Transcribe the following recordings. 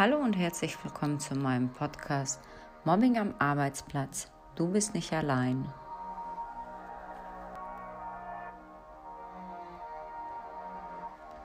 Hallo und herzlich willkommen zu meinem Podcast Mobbing am Arbeitsplatz. Du bist nicht allein.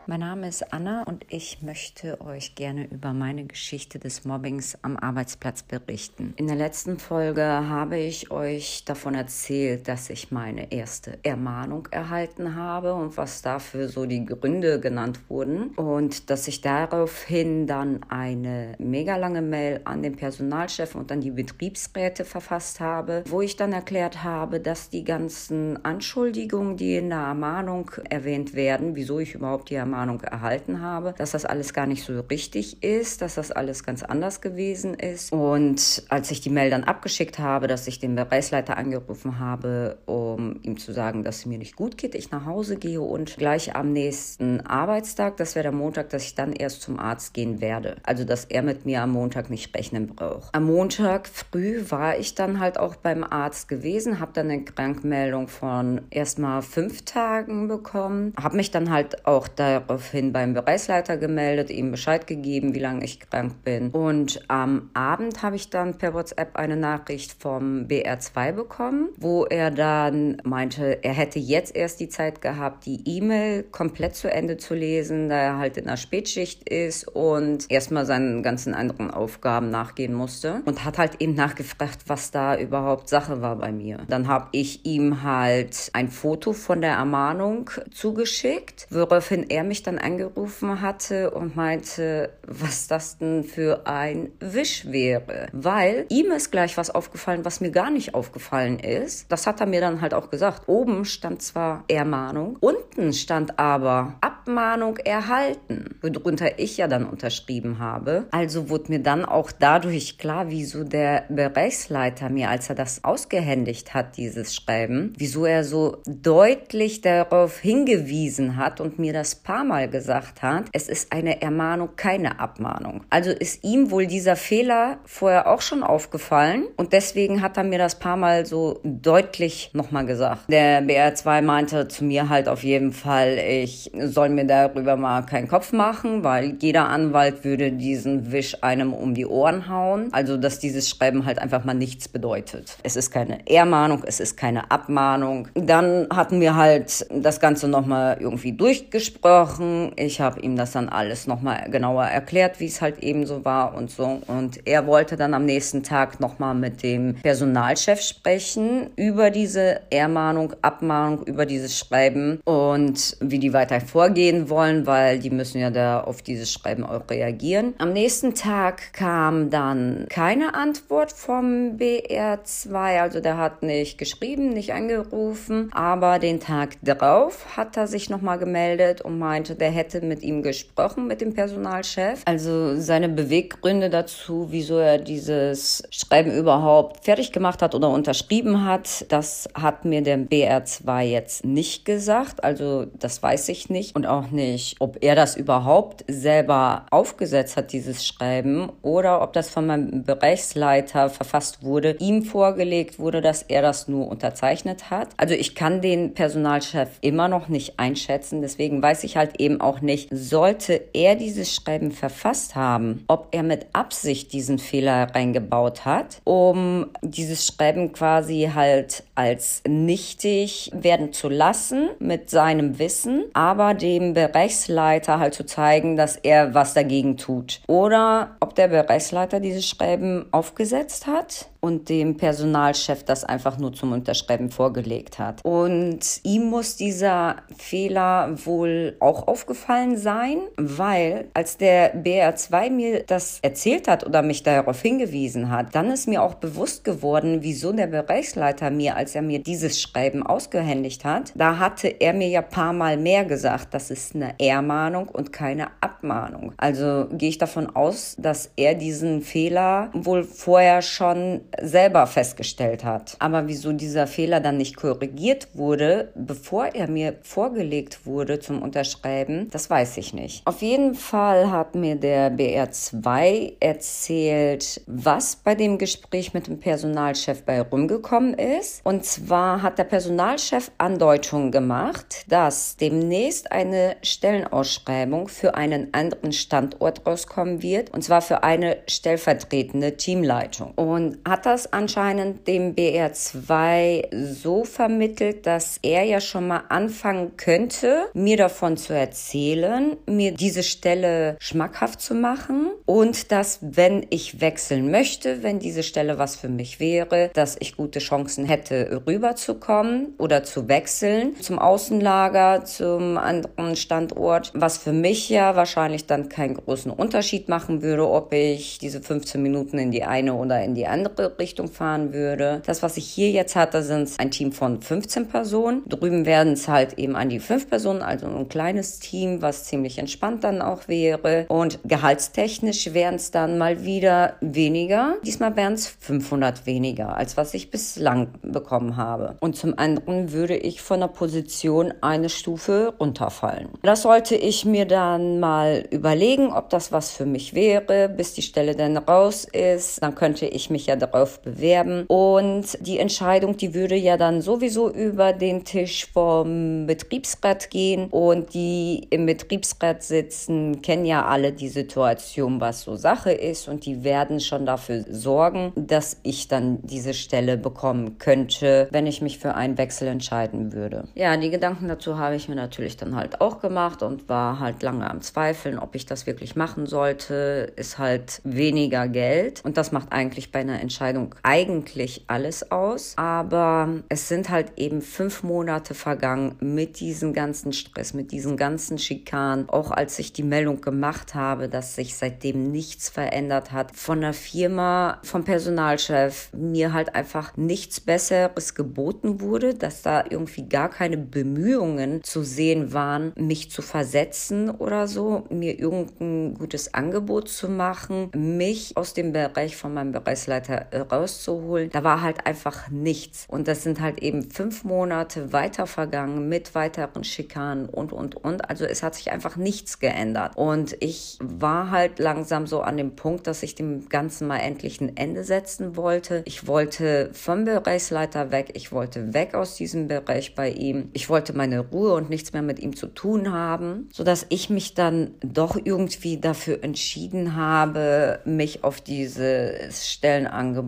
Mein Name ist Anna und ich möchte euch gerne über meine Geschichte des Mobbings am Arbeitsplatz berichten. In der letzten Folge habe ich euch davon erzählt, dass ich meine erste Ermahnung erhalten habe und was dafür so die Gründe genannt wurden und dass ich daraufhin dann eine mega lange Mail an den Personalchef und an die Betriebsräte verfasst habe, wo ich dann erklärt habe, dass die ganzen Anschuldigungen, die in der Ermahnung erwähnt werden, wieso ich überhaupt die Ermahnung Ermahnung erhalten habe, dass das alles gar nicht so richtig ist, dass das alles ganz anders gewesen ist. Und als ich die Mail dann abgeschickt habe, dass ich den Bereichsleiter angerufen habe, um ihm zu sagen, dass es mir nicht gut geht, ich nach Hause gehe und gleich am nächsten Arbeitstag, das wäre der Montag, dass ich dann erst zum Arzt gehen werde. Also, dass er mit mir am Montag nicht rechnen braucht. Am Montag früh war ich dann halt auch beim Arzt gewesen, habe dann eine Krankmeldung von erstmal fünf Tagen bekommen, habe mich dann halt auch da daraufhin beim Bereichsleiter gemeldet, ihm Bescheid gegeben, wie lange ich krank bin. Und am Abend habe ich dann per WhatsApp eine Nachricht vom BR2 bekommen, wo er dann meinte, er hätte jetzt erst die Zeit gehabt, die E-Mail komplett zu Ende zu lesen, da er halt in der Spätschicht ist und erstmal seinen ganzen anderen Aufgaben nachgehen musste und hat halt eben nachgefragt, was da überhaupt Sache war bei mir. Dann habe ich ihm halt ein Foto von der Ermahnung zugeschickt, woraufhin er mich mich dann angerufen hatte und meinte, was das denn für ein Wisch wäre. Weil ihm ist gleich was aufgefallen, was mir gar nicht aufgefallen ist. Das hat er mir dann halt auch gesagt. Oben stand zwar Ermahnung, unten stand aber Abmahnung erhalten, worunter ich ja dann unterschrieben habe. Also wurde mir dann auch dadurch klar, wieso der Bereichsleiter mir, als er das ausgehändigt hat, dieses Schreiben, wieso er so deutlich darauf hingewiesen hat und mir das paar Mal gesagt hat, es ist eine Ermahnung, keine Abmahnung. Also ist ihm wohl dieser Fehler vorher auch schon aufgefallen und deswegen hat er mir das paar Mal so deutlich nochmal gesagt. Der BR2 meinte zu mir halt auf jeden Fall, ich soll mir darüber mal keinen Kopf machen, weil jeder Anwalt würde diesen Wisch einem um die Ohren hauen. Also, dass dieses Schreiben halt einfach mal nichts bedeutet. Es ist keine Ermahnung, es ist keine Abmahnung. Dann hatten wir halt das Ganze nochmal irgendwie durchgesprochen gesprochen. Ich habe ihm das dann alles nochmal genauer erklärt, wie es halt eben so war und so. Und er wollte dann am nächsten Tag nochmal mit dem Personalchef sprechen über diese Ermahnung, Abmahnung, über dieses Schreiben und wie die weiter vorgehen wollen, weil die müssen ja da auf dieses Schreiben auch reagieren. Am nächsten Tag kam dann keine Antwort vom BR2, also der hat nicht geschrieben, nicht angerufen, aber den Tag darauf hat er sich nochmal gemeldet und meinte, meinte, der hätte mit ihm gesprochen, mit dem Personalchef. Also seine Beweggründe dazu, wieso er dieses Schreiben überhaupt fertig gemacht hat oder unterschrieben hat, das hat mir der BR2 jetzt nicht gesagt. Also das weiß ich nicht und auch nicht, ob er das überhaupt selber aufgesetzt hat, dieses Schreiben, oder ob das von meinem Bereichsleiter verfasst wurde, ihm vorgelegt wurde, dass er das nur unterzeichnet hat. Also ich kann den Personalchef immer noch nicht einschätzen, deswegen weiß ich halt eben auch nicht, sollte er dieses Schreiben verfasst haben, ob er mit Absicht diesen Fehler reingebaut hat, um dieses Schreiben quasi halt als nichtig werden zu lassen mit seinem Wissen, aber dem Bereichsleiter halt zu zeigen, dass er was dagegen tut. Oder ob der Bereichsleiter dieses Schreiben aufgesetzt hat und dem Personalchef das einfach nur zum Unterschreiben vorgelegt hat. Und ihm muss dieser Fehler wohl auch aufgefallen sein, weil als der BR2 mir das erzählt hat oder mich darauf hingewiesen hat, dann ist mir auch bewusst geworden, wieso der Bereichsleiter mir, als er mir dieses Schreiben ausgehändigt hat, da hatte er mir ja paar Mal mehr gesagt, das ist eine Ermahnung und keine Abmahnung. Also gehe ich davon aus, dass er diesen Fehler wohl vorher schon selber festgestellt hat. Aber wieso dieser Fehler dann nicht korrigiert wurde, bevor er mir vorgelegt wurde zum Unterschreiben. Das weiß ich nicht. Auf jeden Fall hat mir der BR2 erzählt, was bei dem Gespräch mit dem Personalchef bei rumgekommen ist. Und zwar hat der Personalchef Andeutungen gemacht, dass demnächst eine Stellenausschreibung für einen anderen Standort rauskommen wird. Und zwar für eine stellvertretende Teamleitung. Und hat das anscheinend dem BR2 so vermittelt, dass er ja schon mal anfangen könnte, mir davon zu erzählen, mir diese Stelle schmackhaft zu machen und dass, wenn ich wechseln möchte, wenn diese Stelle was für mich wäre, dass ich gute Chancen hätte, rüberzukommen oder zu wechseln zum Außenlager, zum anderen Standort, was für mich ja wahrscheinlich dann keinen großen Unterschied machen würde, ob ich diese 15 Minuten in die eine oder in die andere Richtung fahren würde. Das, was ich hier jetzt hatte, sind ein Team von 15 Personen. Drüben werden es halt eben an die fünf Personen, also ein kleines Team, was ziemlich entspannt dann auch wäre. Und gehaltstechnisch wären es dann mal wieder weniger. Diesmal wären es 500 weniger, als was ich bislang bekommen habe. Und zum anderen würde ich von der Position eine Stufe runterfallen. Das sollte ich mir dann mal überlegen, ob das was für mich wäre, bis die Stelle dann raus ist. Dann könnte ich mich ja darauf bewerben. Und die Entscheidung, die würde ja dann sowieso über den Tisch vom Betriebsrat gehen. Und die im Betriebsrat sitzen, kennen ja alle die Situation, was so Sache ist. Und die werden schon dafür sorgen, dass ich dann diese Stelle bekommen könnte, wenn ich mich für einen Wechsel entscheiden würde. Ja, die Gedanken dazu habe ich mir natürlich dann halt auch gemacht und war halt lange am Zweifeln, ob ich das wirklich machen sollte. Ist halt weniger Geld und das macht eigentlich bei einer Entscheidung eigentlich alles aus. Aber es sind halt eben fünf Monate vergangen mit diesem ganzen Stress, mit diesen ganzen Schikanen. Auch als ich die Meldung gemacht habe, dass sich seitdem nichts verändert hat von der Firma, vom Personalchef, mir halt einfach nichts Besseres geboten wurde, dass da irgendwie gar keine Bemühungen zu sehen waren, mich zu versetzen oder so, mir irgendein gutes Angebot zu machen, mich aus dem Bereich von meinem Bereichsleiter rauszuholen. Da war halt einfach nichts. Und das sind halt eben fünf Monate weiter vergangen mit weiteren Schikanen und, und, und. Also es hat sich einfach nichts geändert. Und ich war halt langsam so an dem Punkt, dass ich dem Ganzen mal endlich ein Ende setzen wollte. Ich wollte vom Bereichsleiter weg. Ich wollte weg aus diesem Bereich bei ihm. Ich wollte meine Ruhe und nichts mehr mit ihm zu tun haben, sodass ich mich dann doch irgendwie dafür entschieden habe, mich auf dieses Stellenangebot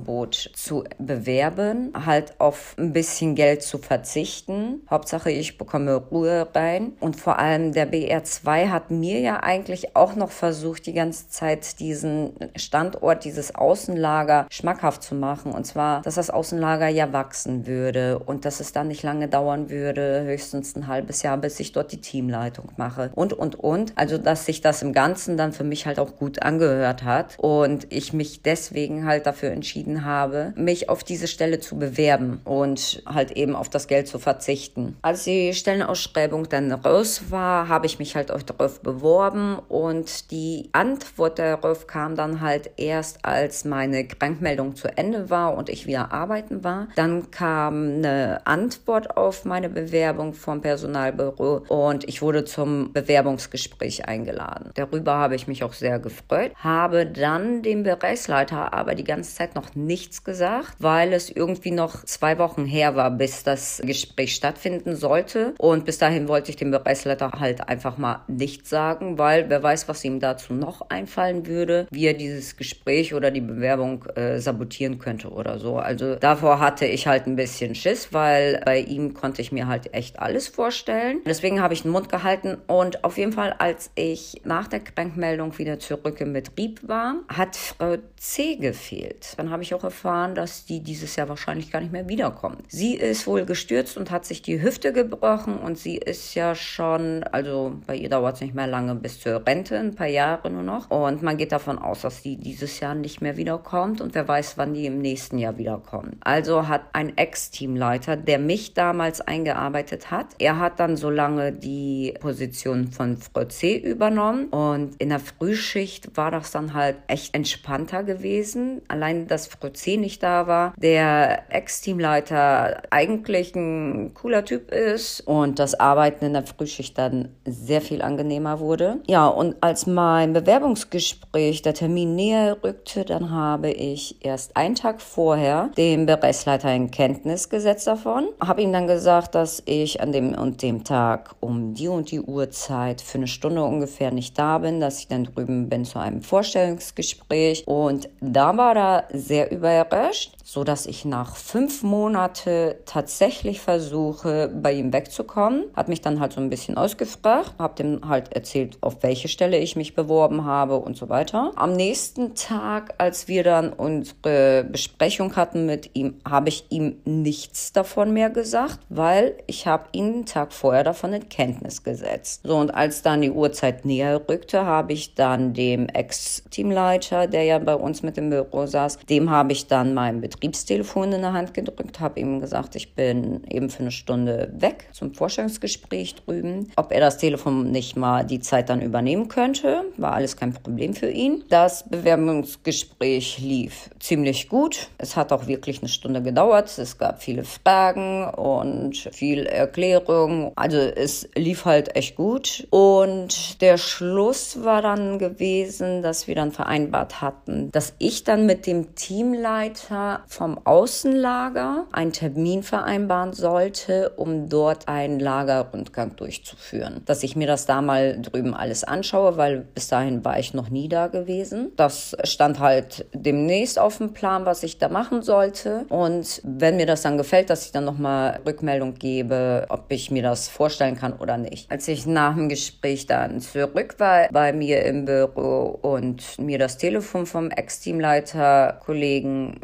zu bewerben, halt auf ein bisschen Geld zu verzichten. Hauptsache, ich bekomme Ruhe rein. Und vor allem der BR2 hat mir ja eigentlich auch noch versucht, die ganze Zeit diesen Standort, dieses Außenlager schmackhaft zu machen. Und zwar, dass das Außenlager ja wachsen würde und dass es dann nicht lange dauern würde, höchstens ein halbes Jahr, bis ich dort die Teamleitung mache. Und, und, und. Also, dass sich das im Ganzen dann für mich halt auch gut angehört hat. Und ich mich deswegen halt dafür entschieden habe, mich auf diese Stelle zu bewerben und halt eben auf das Geld zu verzichten. Als die Stellenausschreibung dann raus war, habe ich mich halt auch darauf beworben und die Antwort darauf kam dann halt erst, als meine Krankmeldung zu Ende war und ich wieder arbeiten war. Dann kam eine Antwort auf meine Bewerbung vom Personalbüro und ich wurde zum Bewerbungsgespräch eingeladen. Darüber habe ich mich auch sehr gefreut, habe dann dem Bereichsleiter aber die ganze Zeit noch nichts gesagt, weil es irgendwie noch zwei Wochen her war, bis das Gespräch stattfinden sollte. Und bis dahin wollte ich dem Bereichsleiter halt einfach mal nichts sagen, weil wer weiß, was ihm dazu noch einfallen würde, wie er dieses Gespräch oder die Bewerbung äh, sabotieren könnte oder so. Also davor hatte ich halt ein bisschen Schiss, weil bei ihm konnte ich mir halt echt alles vorstellen. Deswegen habe ich den Mund gehalten und auf jeden Fall, als ich nach der Krankmeldung wieder zurück im Betrieb war, hat Frau C gefehlt. Dann habe ich auch erfahren, dass die dieses Jahr wahrscheinlich gar nicht mehr wiederkommt. Sie ist wohl gestürzt und hat sich die Hüfte gebrochen und sie ist ja schon, also bei ihr dauert es nicht mehr lange bis zur Rente, ein paar Jahre nur noch. Und man geht davon aus, dass sie dieses Jahr nicht mehr wiederkommt und wer weiß, wann die im nächsten Jahr wiederkommt. Also hat ein Ex-Teamleiter, der mich damals eingearbeitet hat, er hat dann so lange die Position von Frau C übernommen und in der Frühschicht war das dann halt echt entspannter gewesen. Allein, dass C. nicht da war, der Ex-Teamleiter eigentlich ein cooler Typ ist und das Arbeiten in der Frühschicht da dann sehr viel angenehmer wurde. Ja, und als mein Bewerbungsgespräch, der Termin näher rückte, dann habe ich erst einen Tag vorher dem Bereichsleiter in Kenntnis gesetzt davon, habe ihm dann gesagt, dass ich an dem und dem Tag um die und die Uhrzeit für eine Stunde ungefähr nicht da bin, dass ich dann drüben bin zu einem Vorstellungsgespräch. Und da war er sehr überrascht, so dass ich nach fünf Monate tatsächlich versuche, bei ihm wegzukommen. Hat mich dann halt so ein bisschen ausgefragt, habe dem halt erzählt, auf welche Stelle ich mich beworben habe und so weiter. Am nächsten Tag, als wir dann unsere Besprechung hatten mit ihm, habe ich ihm nichts davon mehr gesagt, weil ich habe ihn einen Tag vorher davon in Kenntnis gesetzt. So, und als dann die Uhrzeit näher rückte, habe ich dann dem Ex-Teamleiter, der ja bei uns mit im Büro saß, dem habe ich dann mein Betriebstelefon in der Hand gedrückt, habe ihm gesagt, ich bin eben für eine Stunde weg zum Vorstellungsgespräch drüben. Ob er das Telefon nicht mal die Zeit dann übernehmen könnte, war alles kein Problem für ihn. Das Bewerbungsgespräch lief ziemlich gut. Es hat auch wirklich eine Stunde gedauert. Es gab viele Fragen und viel Erklärung. Also es lief halt echt gut. Und der Schluss war dann gewesen, dass wir dann vereinbart hatten, dass ich dann mit dem Teamleiter vom Außenlager einen Termin vereinbaren sollte, um dort einen Lagerrundgang durchzuführen. Dass ich mir das da mal drüben alles anschaue, weil bis dahin war ich noch nie da gewesen. Das stand halt demnächst auf dem Plan, was ich da machen sollte. Und wenn mir das dann gefällt, dass ich dann nochmal Rückmeldung gebe, ob ich mir das vorstellen kann oder nicht. Als ich nach dem Gespräch dann zurück war bei mir im Büro und mir das Telefon vom Ex-Teamleiter Kollegen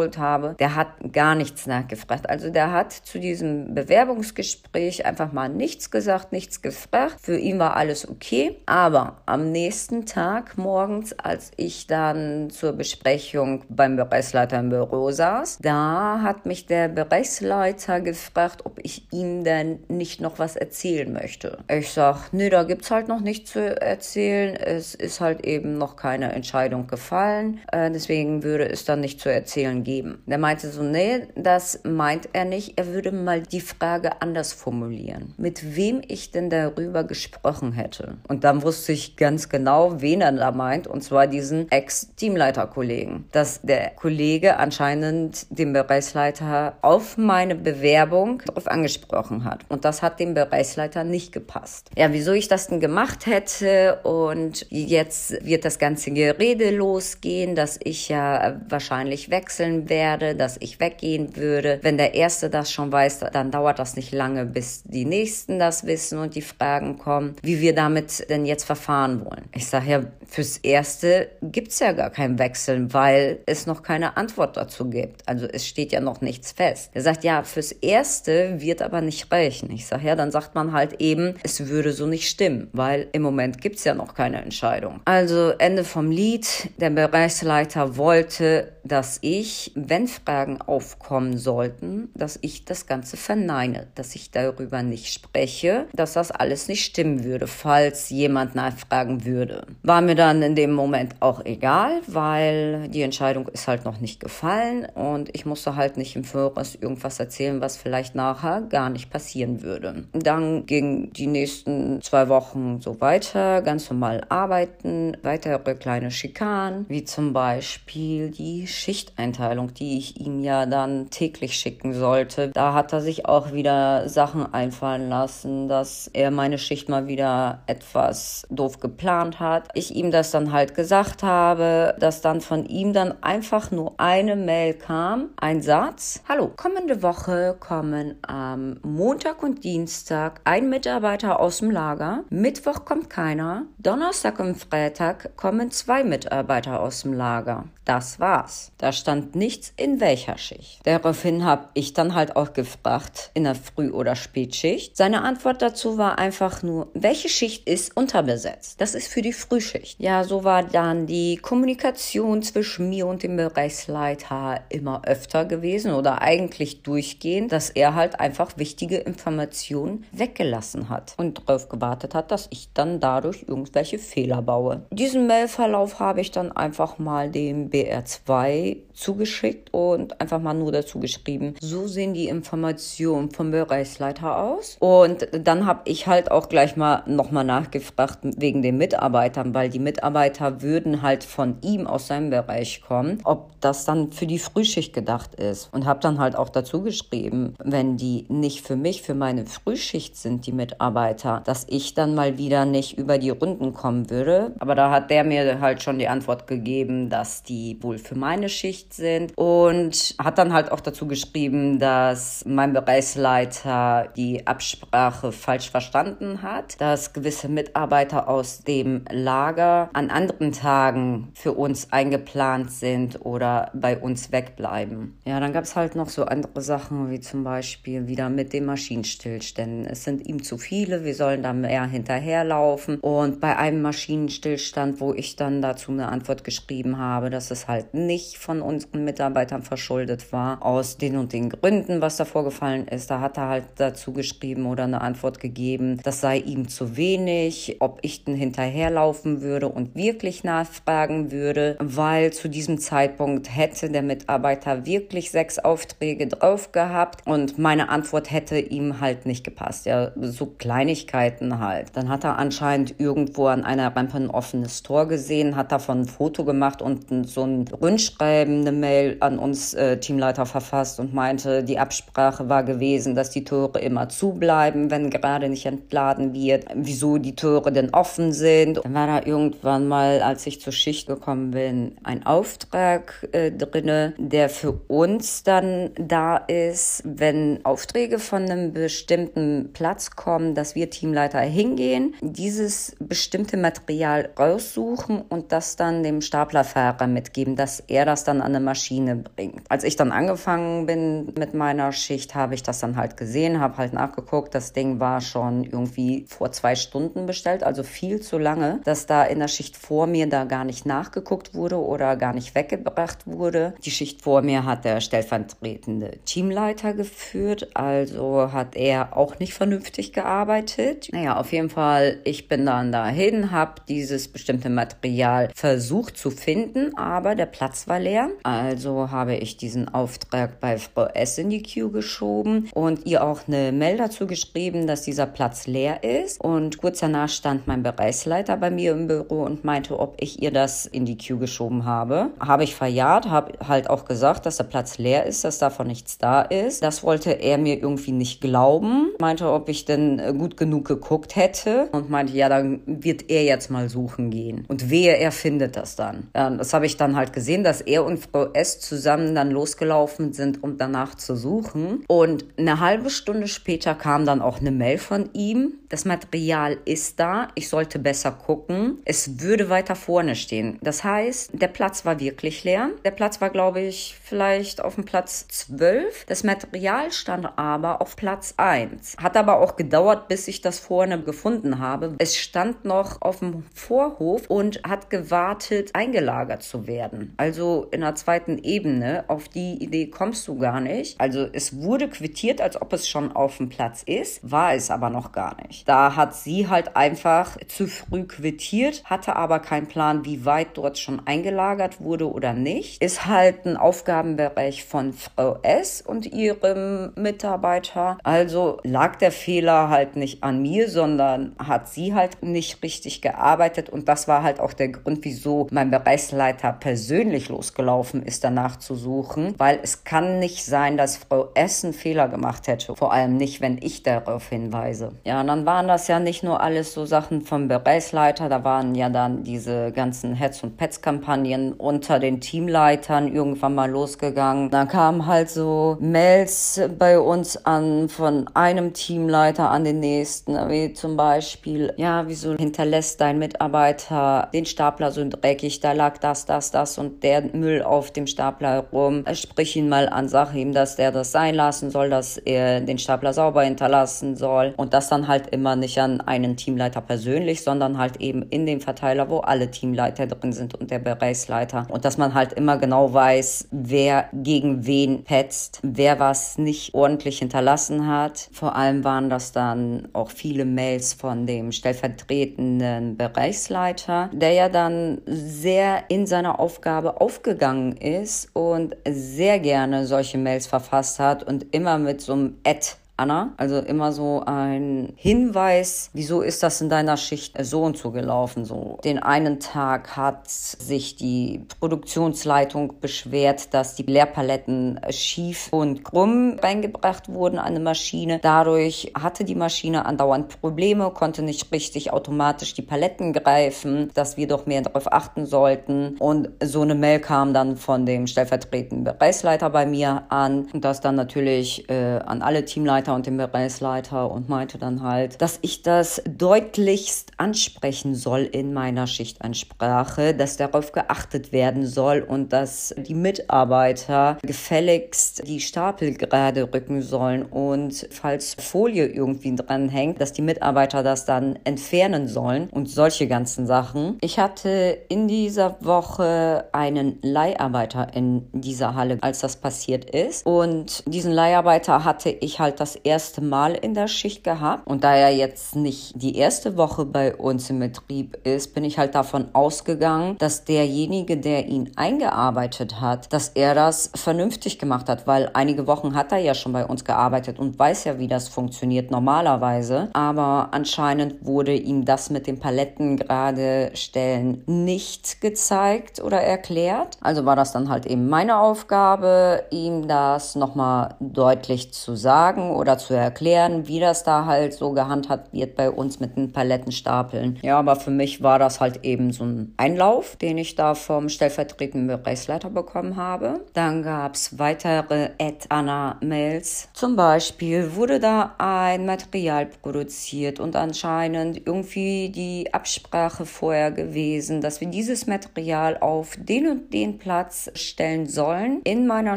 wiedergeholt habe, der hat gar nichts nachgefragt. Also der hat zu diesem Bewerbungsgespräch einfach mal nichts gesagt, nichts gefragt. Für ihn war alles okay. Aber am nächsten Tag morgens, als ich dann zur Besprechung beim Bereichsleiter im Büro saß, da hat mich der Bereichsleiter gefragt, ob ich ihm denn nicht noch was erzählen möchte. Ich sag, nee, da gibt's halt noch nichts zu erzählen. Es ist halt eben noch keine Entscheidung gefallen. Äh, deswegen würde es dann nicht zu erzählen geben. Der meinte so, nee, das meint er nicht. Er würde mal die Frage anders formulieren. Mit wem ich denn darüber gesprochen hätte. Und dann wusste ich ganz genau, wen er da meint. Und zwar diesen Ex-Teamleiter-Kollegen. Dass der Kollege anscheinend den Bereichsleiter auf meine Bewerbung darauf angesprochen hat. Und das hat dem Bereichsleiter nicht gepasst. Ja, wieso ich das denn gemacht hätte und jetzt wird das ganze Gerede losgehen, dass ich ja wahrscheinlich wechseln werde, dass ich weggehen würde. Wenn der Erste das schon weiß, dann dauert das nicht lange, bis die Nächsten das wissen und die Fragen kommen, wie wir damit denn jetzt verfahren wollen. Ich sage ja, fürs Erste gibt's ja gar kein Wechseln, weil es noch keine Antwort dazu gibt. Also es steht ja noch nichts fest. Er sagt, ja, fürs Erste wird aber nicht reichen. Ich sage, ja, dann sagt man halt eben, es würde so nicht stimmen, weil im Moment gibt's ja noch keine Entscheidung. Also Ende vom Lied. Der Bereichsleiter wollte, dass ich, wenn Fragen aufkommen sollten, dass ich das Ganze verneine, dass ich darüber nicht spreche, dass das alles nicht stimmen würde, falls jemand nachfragen würde. War mir dann in dem Moment auch egal, weil die Entscheidung ist halt noch nicht gefallen und ich musste halt nicht im Voraus irgendwas erzählen, was vielleicht nachher gar nicht passieren würde. Dann ging die nächsten zwei Wochen so weiter, ganz normal arbeiten, weitere kleine Schikanen, wie zum Beispiel die Schichteinteilung, die ich ihm ja dann täglich schicken sollte. Da hat er sich auch wieder Sachen einfallen lassen, dass er meine Schicht mal wieder etwas doof geplant hat. Ich ihm das dann halt gesagt habe, dass dann von ihm dann einfach nur eine Mail kam, ein Satz. Hallo, kommende Woche kommen am Montag und Dienstag ein Mitarbeiter aus dem Lager. Mittwoch kommt keiner. Donnerstag und Freitag kommen zwei Mitarbeiter aus dem Lager. Das war's. Da stand nichts in welcher Schicht. Daraufhin habe ich dann halt auch gefragt, in der Früh- oder Spätschicht. Seine Antwort dazu war einfach nur, welche Schicht ist unterbesetzt? Das ist für die Frühschicht. Ja, so war dann die Kommunikation zwischen mir und dem Bereichsleiter immer öfter gewesen oder eigentlich durchgehend, dass er halt einfach wichtige Informationen weggelassen hat und darauf gewartet hat, dass ich dann dadurch irgendwelche Fehler baue. Diesen Mailverlauf habe ich dann einfach mal dem BR2 zugeschickt geschickt und einfach mal nur dazu geschrieben, so sehen die Informationen vom Bereichsleiter aus. Und dann habe ich halt auch gleich mal nochmal nachgefragt wegen den Mitarbeitern, weil die Mitarbeiter würden halt von ihm aus seinem Bereich kommen, ob das dann für die Frühschicht gedacht ist. Und habe dann halt auch dazu geschrieben, wenn die nicht für mich, für meine Frühschicht sind, die Mitarbeiter, dass ich dann mal wieder nicht über die Runden kommen würde. Aber da hat der mir halt schon die Antwort gegeben, dass die wohl für meine Schicht sind und hat dann halt auch dazu geschrieben, dass mein Bereichsleiter die Absprache falsch verstanden hat, dass gewisse Mitarbeiter aus dem Lager an anderen Tagen für uns eingeplant sind oder bei uns wegbleiben. Ja, dann gab es halt noch so andere Sachen, wie zum Beispiel wieder mit den Maschinenstillständen. Es sind ihm zu viele, wir sollen da mehr hinterherlaufen. Und bei einem Maschinenstillstand, wo ich dann dazu eine Antwort geschrieben habe, dass es halt nicht von unseren Mitarbeitern verschuldet war, aus den und den Gründen, was da vorgefallen ist, da hat er halt dazu geschrieben oder eine Antwort gegeben, das sei ihm zu wenig, ob ich denn hinterherlaufen würde und wirklich nachfragen würde, weil zu diesem Zeitpunkt hätte der Mitarbeiter wirklich sechs Aufträge drauf gehabt und meine Antwort hätte ihm halt nicht gepasst. Ja, so Kleinigkeiten halt. Dann hat er anscheinend irgendwo an einer Rampe ein offenes Tor gesehen, hat davon ein Foto gemacht und so ein Rundschreiben, eine Mail an uns äh, Teamleiter verfasst und meinte, die Absprache war gewesen, dass die Tore immer zubleiben, wenn gerade nicht entladen wird. Wieso die Tore denn offen sind. Dann war da irgendwann mal, als ich zur Schicht gekommen bin, ein Auftrag äh, drinne, der für uns dann da ist, wenn Aufträge von einem bestimmten Platz kommen, dass wir Teamleiter hingehen, dieses bestimmte Material raussuchen und das dann dem Staplerfahrer mitgeben, dass er das dann an eine Maschine bringt. Als ich dann angefangen bin mit meiner Schicht, habe ich das dann halt gesehen, habe halt nachgeguckt. Das Ding war schon irgendwie vor zwei Stunden bestellt, also viel zu lange, dass da in der Schicht vor mir da gar nicht nachgeguckt wurde oder gar nicht weggebracht wurde. Die Schicht vor mir hat der stellvertretende Teamleiter geführt, also hat er auch nicht vernünftig gearbeitet. Naja, auf jeden Fall, ich bin dann dahin, habe dieses bestimmte Material versucht zu finden, aber der Platz war leer. Also habe ich diesen Auftrag bei Frau S in die Queue geschoben und ihr auch eine Mail dazu geschrieben, dass dieser Platz leer ist. Und kurz danach stand mein Bereichsleiter bei mir im Büro und meinte, ob ich ihr das in die Queue geschoben habe. Habe ich verjahrt, habe halt auch gesagt, dass der Platz leer ist, dass davon nichts da ist. Das wollte er mir irgendwie nicht glauben. Meinte, ob ich denn gut genug geguckt hätte und meinte, ja, dann wird er jetzt mal suchen gehen. Und wehe, er findet das dann. Das habe ich dann halt gesehen, dass er und Frau S zusammen dann losgelaufen sind, um danach zu suchen. Und eine halbe Stunde später kam dann auch eine Mail von ihm. Das Material ist da. Ich sollte besser gucken. Es würde weiter vorne stehen. Das heißt, der Platz war wirklich leer. Der Platz war, glaube ich, vielleicht auf dem Platz 12. Das Material stand aber auf Platz 1. Hat aber auch gedauert, bis ich das vorne gefunden habe. Es stand noch auf dem Vorhof und hat gewartet, eingelagert zu werden. Also in der zweiten Ebene. Auf die Idee kommst du gar nicht. Also es wurde quittiert, als ob es schon auf dem Platz ist, war es aber noch gar nicht. Da hat sie halt einfach zu früh quittiert, hatte aber keinen Plan, wie weit dort schon eingelagert wurde oder nicht. Ist halt ein Aufgabenbereich von Frau S und ihrem Mitarbeiter. Also lag der Fehler halt nicht an mir, sondern hat sie halt nicht richtig gearbeitet und das war halt auch der Grund, wieso mein Bereichsleiter persönlich losgelaufen ist, danach zu suchen, weil es kann nicht sein, dass Frau S einen Fehler gemacht hätte. Vor allem nicht, wenn ich darauf hinweise. Ja, und dann waren das ja nicht nur alles so Sachen vom Bereichsleiter, da waren ja dann diese ganzen Heads- und Pets-Kampagnen unter den Teamleitern irgendwann mal losgegangen. Dann kamen halt so Mails bei uns an von einem Teamleiter an den nächsten, wie zum Beispiel, ja, wieso hinterlässt dein Mitarbeiter den Stapler so dreckig, da lag das, das, das und der Müll auf dem Stapler rum. Sprich ihn mal an, sag ihm, dass der das sein lassen soll, dass er den Stapler sauber hinterlassen soll und das dann halt immer nicht an einen Teamleiter persönlich, sondern halt eben in dem Verteiler, wo alle Teamleiter drin sind und der Bereichsleiter und dass man halt immer genau weiß, wer gegen wen petzt, wer was nicht ordentlich hinterlassen hat. Vor allem waren das dann auch viele Mails von dem stellvertretenden Bereichsleiter, der ja dann sehr in seiner Aufgabe aufgegangen ist ist und sehr gerne solche Mails verfasst hat und immer mit so einem Ad Anna. Also immer so ein Hinweis, wieso ist das in deiner Schicht so und so gelaufen? So den einen Tag hat sich die Produktionsleitung beschwert, dass die Leerpaletten schief und krumm reingebracht wurden an eine Maschine. Dadurch hatte die Maschine andauernd Probleme, konnte nicht richtig automatisch die Paletten greifen, dass wir doch mehr darauf achten sollten. Und so eine Mail kam dann von dem stellvertretenden Bereichsleiter bei mir an und das dann natürlich äh, an alle Teamleiter Teamleiter und dem Bereichsleiter und meinte dann halt, dass ich das deutlichst ansprechen soll in meiner Schichtansprache, dass darauf geachtet werden soll und dass die Mitarbeiter gefälligst die Stapel gerade rücken sollen und falls Folie irgendwie dran hängt, dass die Mitarbeiter das dann entfernen sollen und solche ganzen Sachen. Ich hatte in dieser Woche einen Leiharbeiter in dieser Halle, als das passiert ist und diesen Leiharbeiter hatte ich halt das erste Mal in der Schicht gehabt. Und da er jetzt nicht die erste Woche bei uns im Betrieb ist, bin ich halt davon ausgegangen, dass derjenige, der ihn eingearbeitet hat, dass er das vernünftig gemacht hat, weil einige Wochen hat er ja schon bei uns gearbeitet und weiß ja, wie das funktioniert normalerweise. Aber anscheinend wurde ihm das mit den Paletten gerade stellen nicht gezeigt oder erklärt. Also war das dann halt eben meine Aufgabe, ihm das nochmal deutlich zu sagen oder zu erklären, wie das da halt so gehandhabt wird bei uns mit den Palettenstapeln. Ja, aber für mich war das halt eben so ein Einlauf, den ich da vom stellvertretenden Bereichsleiter bekommen habe. Dann gab es weitere Ad-Anna-Mails. Zum Beispiel wurde da ein Material produziert und anscheinend irgendwie die Absprache vorher gewesen, dass wir dieses Material auf den und den Platz stellen sollen. In meiner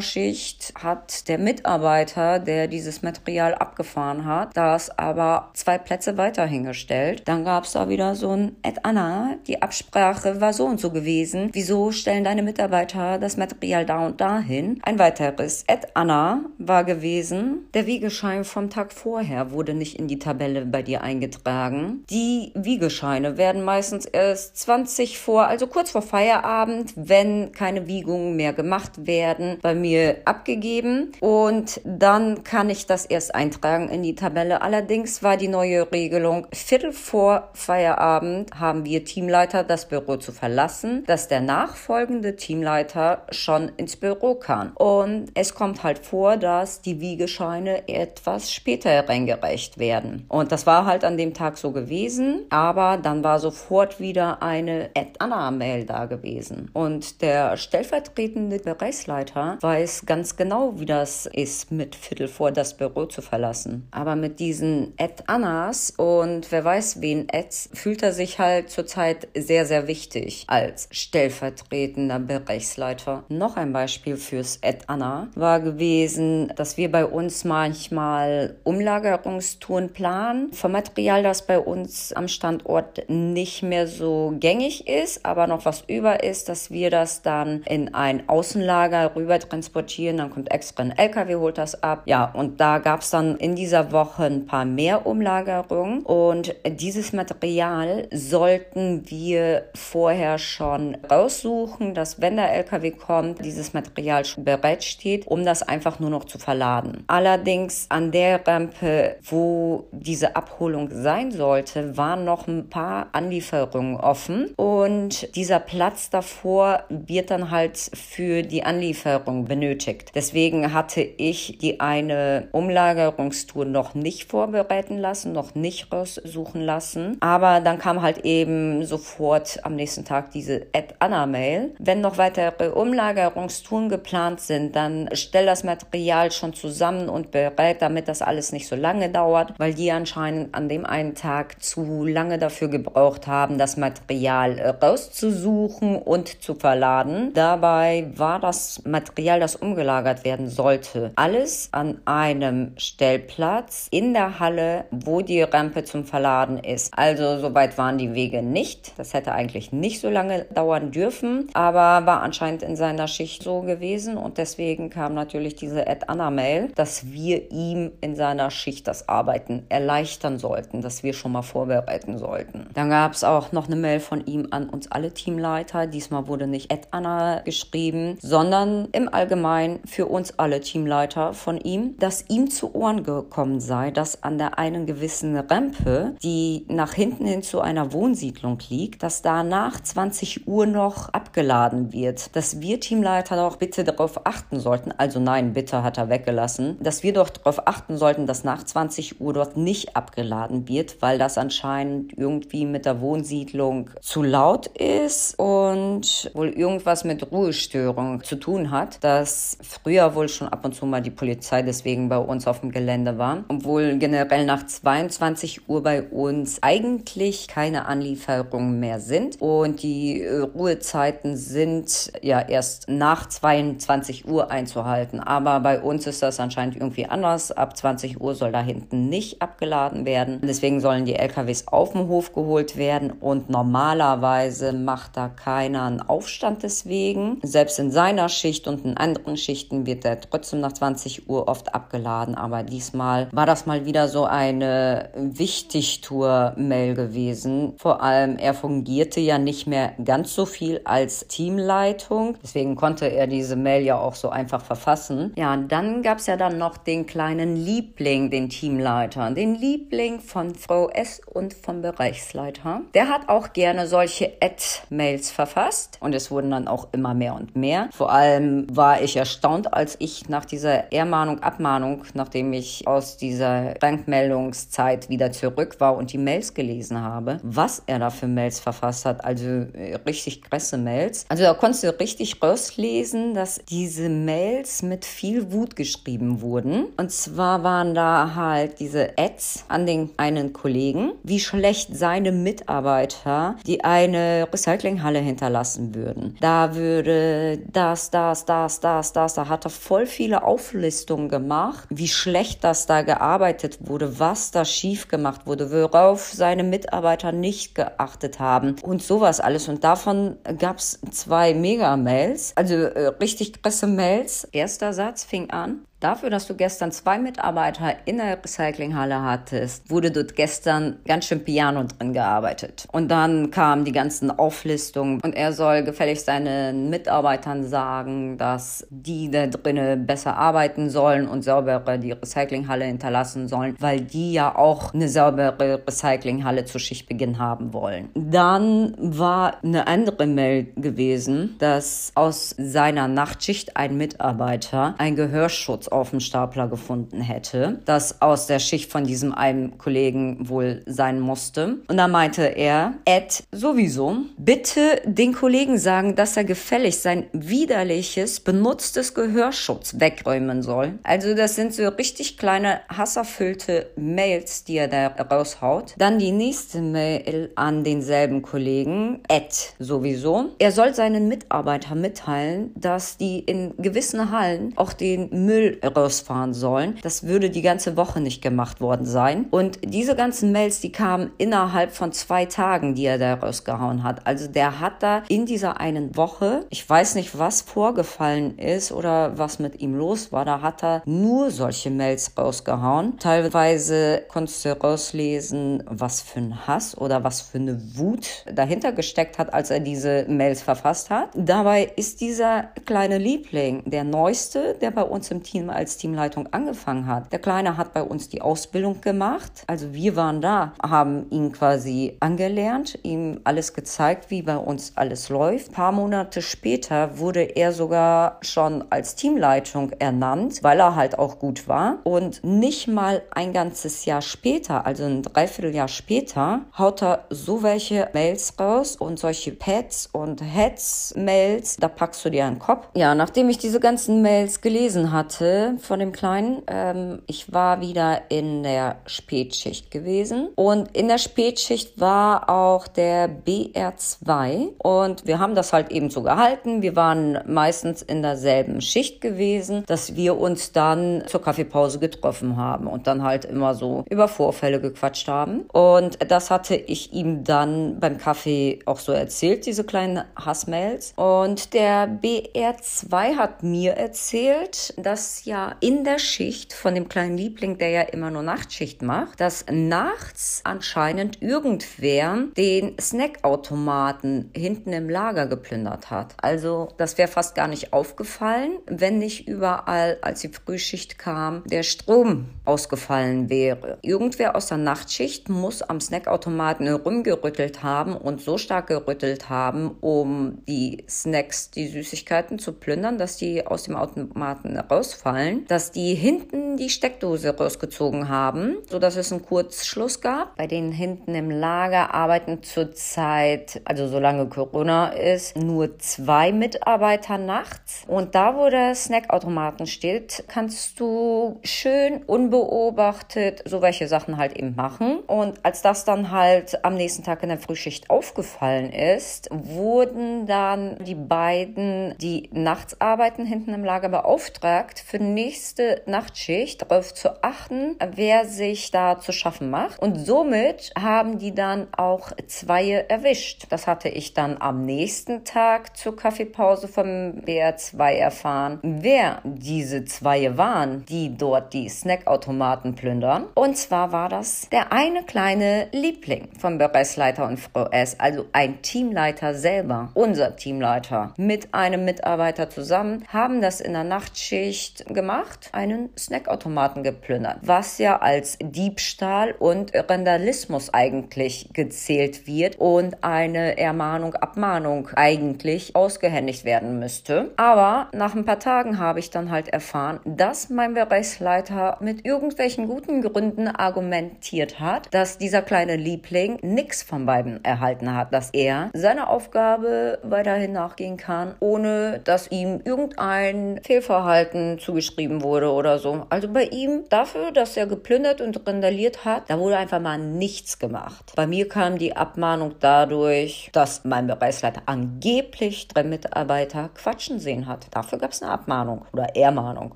Schicht hat der Mitarbeiter, der dieses Material Material abgefahren hat, das aber zwei Plätze weiter hingestellt. Dann gab es da wieder so ein Ed Anna, die Absprache war so und so gewesen. Wieso stellen deine Mitarbeiter das Material da und da hin? Ein weiteres Ed Anna war gewesen. Der Wiegeschein vom Tag vorher wurde nicht in die Tabelle bei dir eingetragen. Die Wiegescheine werden meistens erst 20 vor, also kurz vor Feierabend, wenn keine Wiegungen mehr gemacht werden, bei mir abgegeben. Und dann kann ich das erst erst eintragen in die Tabelle. Allerdings war die neue Regelung, Viertel vor Feierabend haben wir Teamleiter das Büro zu verlassen, dass der nachfolgende Teamleiter schon ins Büro kann. Und es kommt halt vor, dass die Wiegescheine etwas später reingereicht werden. Und das war halt an dem Tag so gewesen, aber dann war sofort wieder eine Anna-Mail da gewesen. Und der stellvertretende Bereichsleiter weiß ganz genau, wie das ist, mit Viertel vor das Büro zu verlassen. Aber mit diesen Ed Annas und wer weiß wen Eds fühlt er sich halt zurzeit sehr, sehr wichtig als stellvertretender Bereichsleiter. Noch ein Beispiel fürs Ed Anna war gewesen, dass wir bei uns manchmal Umlagerungstouren planen für Material, das bei uns am Standort nicht mehr so gängig ist, aber noch was über ist, dass wir das dann in ein Außenlager rüber transportieren. Dann kommt extra ein LKW, holt das ab. Ja, und da gab es dann in dieser Woche ein paar mehr Umlagerungen und dieses Material sollten wir vorher schon raussuchen, dass wenn der LKW kommt, dieses Material schon bereit steht, um das einfach nur noch zu verladen. Allerdings an der Rampe, wo diese Abholung sein sollte, waren noch ein paar Anlieferungen offen und dieser Platz davor wird dann halt für die Anlieferung benötigt. Deswegen hatte ich die eine Umlage Verlagerungstour noch nicht vorbereiten lassen, noch nicht raussuchen lassen. Aber dann kam halt eben sofort am nächsten Tag diese Ad-Anna-Mail. Wenn noch weitere Umlagerungstouren geplant sind, dann stell das Material schon zusammen und bereit, damit das alles nicht so lange dauert, weil die anscheinend an dem einen Tag zu lange dafür gebraucht haben, das Material rauszusuchen und zu verladen. Dabei war das Material, das umgelagert werden sollte, alles an einem Stellplatz in der Halle, wo die Rampe zum Verladen ist. Also soweit waren die Wege nicht. Das hätte eigentlich nicht so lange dauern dürfen, aber war anscheinend in seiner Schicht so gewesen und deswegen kam natürlich diese Ed Anna Mail, dass wir ihm in seiner Schicht das Arbeiten erleichtern sollten, dass wir schon mal vorbereiten sollten. Dann gab es auch noch eine Mail von ihm an uns alle Teamleiter. Diesmal wurde nicht Ed Anna geschrieben, sondern im Allgemeinen für uns alle Teamleiter von ihm, dass ihm zu Ohren gekommen sei, dass an der einen gewissen Rampe, die nach hinten hin zu einer Wohnsiedlung liegt, dass da nach 20 Uhr noch abgeladen wird. Dass wir Teamleiter doch bitte darauf achten sollten, also nein, bitte hat er weggelassen, dass wir doch darauf achten sollten, dass nach 20 Uhr dort nicht abgeladen wird, weil das anscheinend irgendwie mit der Wohnsiedlung zu laut ist und wohl irgendwas mit Ruhestörung zu tun hat, dass früher wohl schon ab und zu mal die Polizei deswegen bei uns auf dem Gelände war, obwohl generell nach 22 Uhr bei uns eigentlich keine Anlieferungen mehr sind und die äh, Ruhezeiten sind ja erst nach 22 Uhr einzuhalten. Aber bei uns ist das anscheinend irgendwie anders. Ab 20 Uhr soll da hinten nicht abgeladen werden. Deswegen sollen die LKWs auf dem Hof geholt werden und normalerweise macht da keiner einen Aufstand deswegen. Selbst in seiner Schicht und in anderen Schichten wird er trotzdem nach 20 Uhr oft abgeladen. Aber diesmal war das mal wieder so eine Wichtigtour-Mail gewesen. Vor allem, er fungierte ja nicht mehr ganz so viel als Teamleitung. Deswegen konnte er diese Mail ja auch so einfach verfassen. Ja, dann gab es ja dann noch den kleinen Liebling, den Teamleiter. Den Liebling von Frau S. und vom Bereichsleiter. Der hat auch gerne solche Ad-Mails verfasst. Und es wurden dann auch immer mehr und mehr. Vor allem war ich erstaunt, als ich nach dieser Ermahnung, Abmahnung, nachdem ich aus dieser Bankmeldungszeit wieder zurück war und die Mails gelesen habe, was er da für Mails verfasst hat. Also äh, richtig krasse Mails. Also da konntest du richtig rauslesen, dass diese Mails mit viel Wut geschrieben wurden. Und zwar waren da halt diese Ads an den einen Kollegen, wie schlecht seine Mitarbeiter die eine Recyclinghalle hinterlassen würden. Da würde das, das, das, das, das, da hat er voll viele Auflistungen gemacht, wie schlecht das da gearbeitet wurde, was da schief gemacht wurde, worauf seine Mitarbeiter nicht geachtet haben und sowas alles. Und davon gab es zwei Mega-Mails, also äh, richtig krasse Mails. Erster Satz fing an. Dafür, dass du gestern zwei Mitarbeiter in der Recyclinghalle hattest, wurde dort gestern ganz schön Piano drin gearbeitet. Und dann kamen die ganzen Auflistungen und er soll gefällig seinen Mitarbeitern sagen, dass die da drinnen besser arbeiten sollen und sauberer die Recyclinghalle hinterlassen sollen, weil die ja auch eine saubere Recyclinghalle zu Schichtbeginn haben wollen. Dann war eine andere Mail gewesen, dass aus seiner Nachtschicht ein Mitarbeiter ein Gehörschutz auf dem Stapler gefunden hätte, das aus der Schicht von diesem einen Kollegen wohl sein musste. Und da meinte er, Ed, sowieso, bitte den Kollegen sagen, dass er gefällig sein widerliches, benutztes Gehörschutz wegräumen soll. Also das sind so richtig kleine, hasserfüllte Mails, die er da raushaut. Dann die nächste Mail an denselben Kollegen, Ed, sowieso. Er soll seinen Mitarbeiter mitteilen, dass die in gewissen Hallen auch den Müll rausfahren sollen. Das würde die ganze Woche nicht gemacht worden sein. Und diese ganzen Mails, die kamen innerhalb von zwei Tagen, die er da rausgehauen hat. Also der hat da in dieser einen Woche, ich weiß nicht, was vorgefallen ist oder was mit ihm los war, da hat er nur solche Mails rausgehauen. Teilweise konntest du rauslesen, was für ein Hass oder was für eine Wut dahinter gesteckt hat, als er diese Mails verfasst hat. Dabei ist dieser kleine Liebling der neueste, der bei uns im Team als Teamleitung angefangen hat. Der Kleine hat bei uns die Ausbildung gemacht. Also wir waren da, haben ihn quasi angelernt, ihm alles gezeigt, wie bei uns alles läuft. Ein paar Monate später wurde er sogar schon als Teamleitung ernannt, weil er halt auch gut war. Und nicht mal ein ganzes Jahr später, also ein Dreivierteljahr später, haut er so welche Mails raus und solche Pads und Heads-Mails, da packst du dir einen Kopf. Ja, nachdem ich diese ganzen Mails gelesen hatte, Von dem Kleinen. Ähm, ich war wieder in der Spätschicht gewesen und in der Spätschicht war auch der BR2 und wir haben das halt eben so gehalten. Wir waren meistens in derselben Schicht gewesen, dass wir uns dann zur Kaffeepause getroffen haben und dann halt immer so über Vorfälle gequatscht haben. Und das hatte ich ihm dann beim Kaffee auch so erzählt, diese kleinen Hassmails. Und der BR2 hat mir erzählt, dass ja in der Schicht von dem kleinen Liebling, der ja immer nur Nachtschicht macht, dass nachts anscheinend irgendwer den Snackautomaten hinten im Lager geplündert hat. Also das wäre fast gar nicht aufgefallen, wenn nicht überall, als die Frühschicht kam, der Strom ausgefallen wäre. Irgendwer aus der Nachtschicht muss am Snackautomaten rumgerüttelt haben und so stark gerüttelt haben, um die Snacks, die Süßigkeiten zu plündern, dass die aus dem Automaten rausfallen, dass die hinten die Steckdose rausgezogen haben, so dass es einen Kurzschluss gab. Bei denen hinten im Lager arbeiten zurzeit, also solange Corona ist, nur zwei Mitarbeiter nachts. Und da, wo der Snackautomaten steht, kannst du schön unbeobachtet so welche Sachen halt eben machen. Und als das dann halt am nächsten Tag in der Frühschicht aufgefallen ist, wurden dann die beiden, die nachts arbeiten, hinten im Lager beauftragt, für nächste Nachtschicht darauf zu achten, wer sich da zu schaffen macht. Und somit haben die dann auch zwei erwischt. Das hatte ich dann am nächsten Tag zur Kaffeepause vom BR2 erfahren, wer diese zwei waren, die dort die Snackautomaten plündern. Und zwar war das der eine kleine Liebling vom Bereichsleiter und Frau S., also ein Teamleiter selber, unser Teamleiter, mit einem Mitarbeiter zusammen, haben das in der Nachtschicht gemacht, einen Snackautomaten geplündert, was ja als Diebstahl und Randalismus eigentlich gezählt wird und eine Ermahnung, Abmahnung eigentlich ausgehändigt werden müsste. Aber nach ein paar Tagen habe ich dann halt erfahren, dass mein Bereichsleiter mit irgendwelchen guten Gründen argumentiert hat, dass dieser kleine Liebling nichts von beiden erhalten hat, dass er seiner Aufgabe weiterhin nachgehen kann, ohne dass ihm irgendein Fehlverhalten zugeschrieben wurde oder so. Also bei ihm dafür, dass er geplündert und randaliert hat, da wurde einfach mal nichts gemacht. Bei mir kam die Abmahnung dadurch, dass mein Bereichsleiter angeblich drei Mitarbeiter quatschen sehen hat. Dafür gab es eine Abmahnung oder Ermahnung,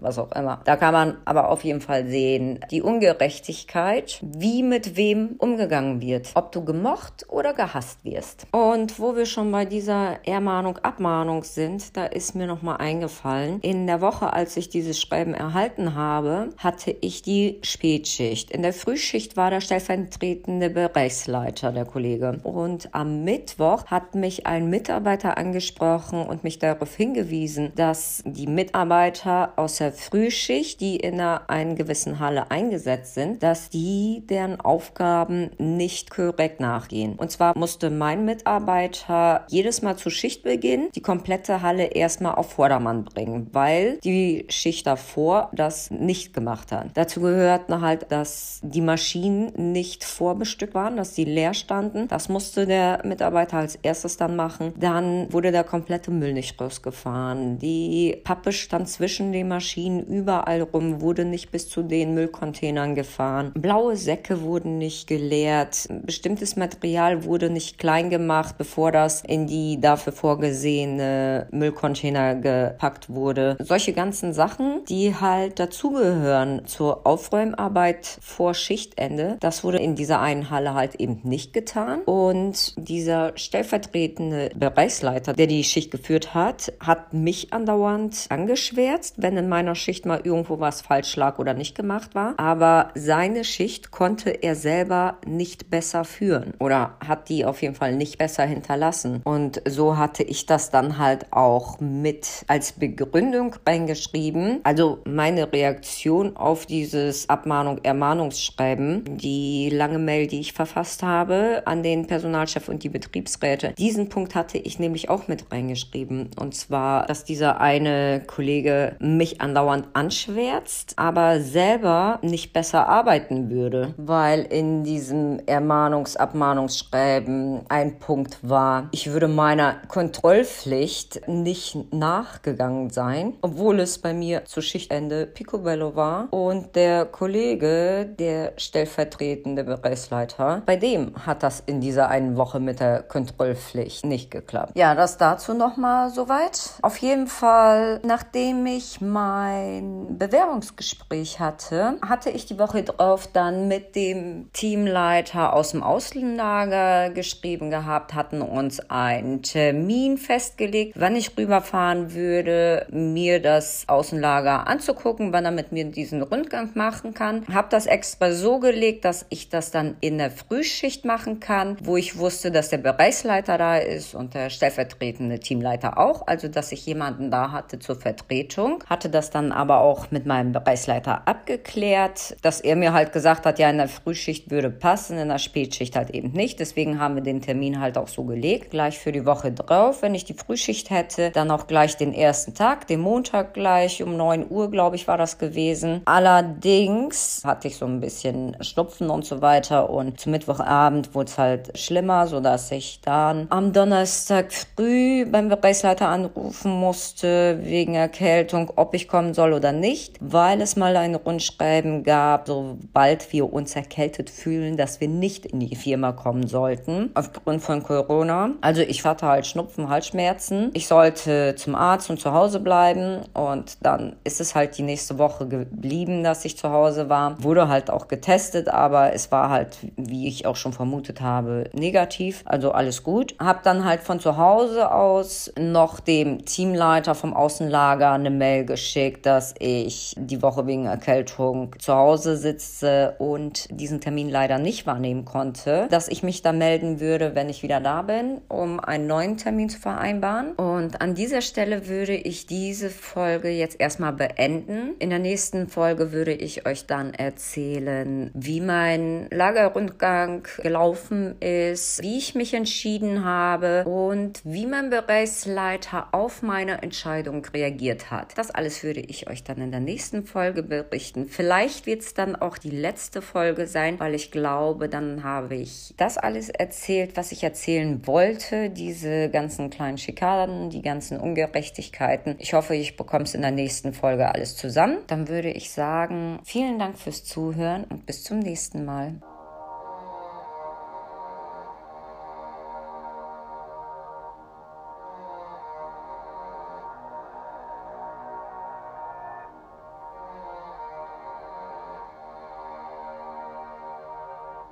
was auch immer. Da kann man aber auf jeden Fall sehen, die Ungerechtigkeit, wie mit wem umgegangen wird. Ob du gemocht oder gehasst wirst. Und wo wir schon bei dieser Ermahnung, Abmahnung sind, da ist mir nochmal eingefallen, in der Woche, als ich dieses Schreiben erhalten habe, hatte ich die Spätschicht. In der Frühschicht war der stellvertretende Bereichsleiter, der Kollege. Und am Mittwoch hat mich ein Mitarbeiter angesprochen und mich darauf hingewiesen, dass die Mitarbeiter aus der Frühschicht, die in einer einen gewissen Halle eingesetzt sind, dass die deren Aufgaben nicht korrekt nachgehen. Und zwar musste mein Mitarbeiter jedes Mal zu Schichtbeginn die komplette Halle erstmal auf Vordermann bringen, weil die Schicht davor das nicht gemacht hat. Dazu gehört halt, dass die Maschinen nicht vorbestückt waren, dass sie leer standen. Das musste der Mitarbeiter als erstes dann machen. Dann wurde der komplette Müll nicht rausgefahren. Die Pappe stand zwischen den Maschinen überall rum, wurde nicht bis zu den Müllcontainern gefahren. Blaue Säcke wurden nicht geleert. Bestimmtes Material wurde nicht klein gemacht, bevor das in die dafür vorgesehene Müllcontainer gepackt wurde. Solche ganzen Sachen, die halt dazugehören zur Aufräumarbeit vor Schichtende, das wurde in dieser einen Halle halt eben nicht getan. Und dieser stellvertretende Bereichsleiter, der die Schicht geführt hat, hat mich andauernd angeschwärzt, wenn in meiner Schicht mal irgendwo was falsch lag oder nicht gemacht war. Aber seine Schicht konnte er selber nicht besser führen oder hat die auf jeden Fall nicht besser hinterlassen. Und so hatte ich das dann halt auch mit als Begründung reingeschrieben. Also meine Reaktion auf dieses Abmahnung, Ermahnungsschreiben, die lange Mail, die ich verfasst habe an den Personalchef und die Betriebsräte. Diesen Punkt hatte ich nämlich auch mit reingeschrieben. Und zwar, dass dieser eine Kollege mich andauernd anschwärzt, aber selber nicht besser arbeiten würde, weil in diesem Ermahnungs-, Abmahnungsschreiben ein Punkt war, ich würde meiner Kontrollpflicht nicht nachgegangen sein, obwohl es bei mir zu Schichtende Picobello war und der Kollege, der stellvertretende Bereichsleiter, bei dem hat das in dieser einen Woche mit der Kontrollpflicht nicht geklappt. Ja, das dazu nochmal soweit. Auf jeden Fall, nachdem ich mein Bewerbungsgespräch hatte, hatte ich die Woche drauf dann mit dem Teamleiter aus dem Außenlager geschrieben gehabt, hatten uns einen Termin festgelegt, wann ich rüberfahren würde, mir das Außenlager anzugucken, wann er mit mir diesen Rundgang machen kann. Habe das extra so gelegt, dass ich das dann in der Frühschicht machen kann, wo ich wusste, dass der Bereichsleiter da ist und der stellvertretende Teamleiter auch, also dass ich jemanden da hatte zur Vertretung. Hatte das dann aber auch mit meinem Bereichsleiter abgeklärt, dass er mir halt gesagt hat, ja, in der Frühschicht würde passen, in der Spätschicht halt eben nicht. Deswegen haben wir den Termin halt auch so gelegt, gleich für die Woche drauf. Wenn ich die Frühschicht hätte, dann auch gleich den ersten Tag, den Montag gleich um 9 Uhr, glaube ich, war das gewesen. Allerdings hatte ich so ein bisschen Schnupfen und so weiter und zum Mittwochabend wurde es halt schlimmer, sodass ich dann am Donnerstag früh beim Bereichsleiter anrufen musste wegen Erkältung, ob ich kommen soll oder nicht, weil es mal ein Rundschreiben gab, sobald wir uns erkältet fühlen, dass wir nicht in die Firma kommen sollten, aufgrund von Corona. Also ich hatte halt Schnupfen, Halsschmerzen. Ich sollte zum Arzt und zu Hause bleiben und dann ist es halt die nächste Woche geblieben, dass ich zu Hause war. Wurde halt auch getestet, aber es war halt, wie ich auch schon vermutet habe, negativ. Also alles gut. Hab dann halt von zu Hause aus noch dem Teamleiter vom Außenlager eine Mail geschickt, dass ich die Woche wegen Erkältung zu Hause sitze und diesen Termin leider nicht wahrnehmen konnte, dass ich mich da melden würde, wenn ich wieder da bin, um einen neuen Termin zu vereinbaren. Und an dieser Stelle würde ich diese Folge jetzt erstmal beenden. In der nächsten Folge würde ich euch dann erzählen, wie mein Lagerrundgang gelaufen ist, wie ich mich entschieden habe und wie mein Bereichsleiter auf meine Entscheidung reagiert hat. Das alles würde ich euch dann in der nächsten Folge berichten. Vielleicht wird es dann auch die letzte Folge sein, weil ich glaube, dann habe ich das alles erzählt, was ich erzählen wollte. Diese ganzen kleinen Schikaden, die ganzen Ungerechtigkeiten. Ich hoffe, ich bekomme es in der nächsten Folge alles zusammen. Dann würde ich sagen, vielen Dank fürs Zuhören und bis zum nächsten Mal.